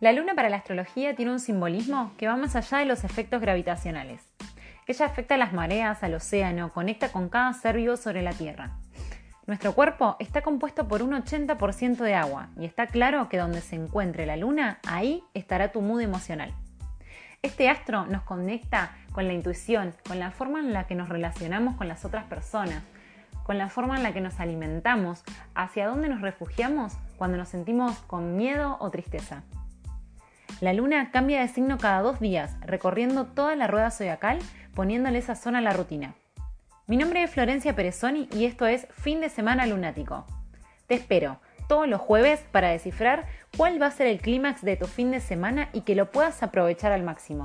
La luna para la astrología tiene un simbolismo que va más allá de los efectos gravitacionales. Ella afecta a las mareas, al océano, conecta con cada ser vivo sobre la Tierra. Nuestro cuerpo está compuesto por un 80% de agua y está claro que donde se encuentre la luna, ahí estará tu mood emocional. Este astro nos conecta con la intuición, con la forma en la que nos relacionamos con las otras personas, con la forma en la que nos alimentamos, hacia dónde nos refugiamos cuando nos sentimos con miedo o tristeza. La luna cambia de signo cada dos días, recorriendo toda la rueda zodiacal, poniéndole esa zona a la rutina. Mi nombre es Florencia Perezoni y esto es Fin de Semana Lunático. Te espero todos los jueves para descifrar cuál va a ser el clímax de tu fin de semana y que lo puedas aprovechar al máximo.